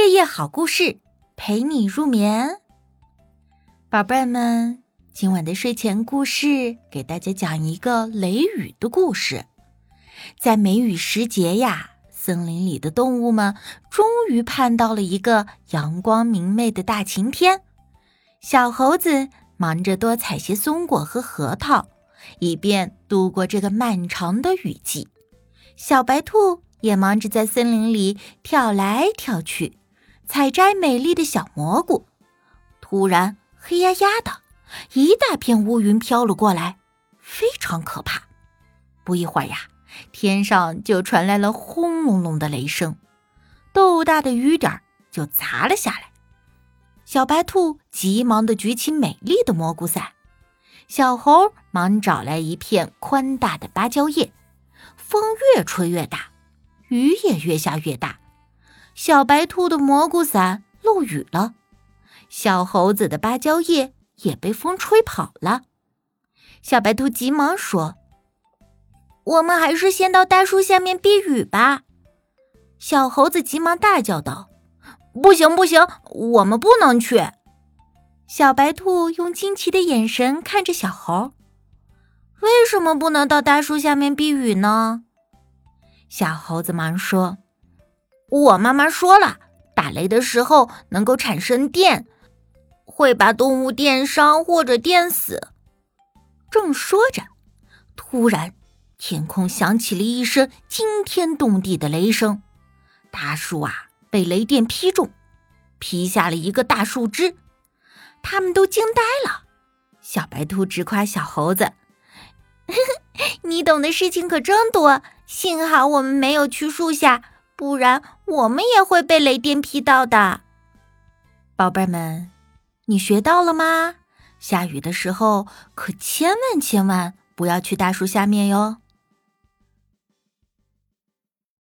夜夜好故事陪你入眠，宝贝们，今晚的睡前故事给大家讲一个雷雨的故事。在梅雨时节呀，森林里的动物们终于盼到了一个阳光明媚的大晴天。小猴子忙着多采些松果和核桃，以便度过这个漫长的雨季。小白兔也忙着在森林里跳来跳去。采摘美丽的小蘑菇，突然黑压压的，一大片乌云飘了过来，非常可怕。不一会儿呀，天上就传来了轰隆隆的雷声，豆大的雨点就砸了下来。小白兔急忙的举起美丽的蘑菇伞，小猴忙找来一片宽大的芭蕉叶。风越吹越大，雨也越下越大。小白兔的蘑菇伞漏雨了，小猴子的芭蕉叶也被风吹跑了。小白兔急忙说：“我们还是先到大树下面避雨吧。”小猴子急忙大叫道：“不行，不行，我们不能去！”小白兔用惊奇的眼神看着小猴：“为什么不能到大树下面避雨呢？”小猴子忙说。我妈妈说了，打雷的时候能够产生电，会把动物电伤或者电死。正说着，突然天空响起了一声惊天动地的雷声，大树啊被雷电劈中，劈下了一个大树枝，他们都惊呆了。小白兔直夸小猴子：“ 你懂的事情可真多，幸好我们没有去树下。”不然我们也会被雷电劈到的，宝贝们，你学到了吗？下雨的时候可千万千万不要去大树下面哟。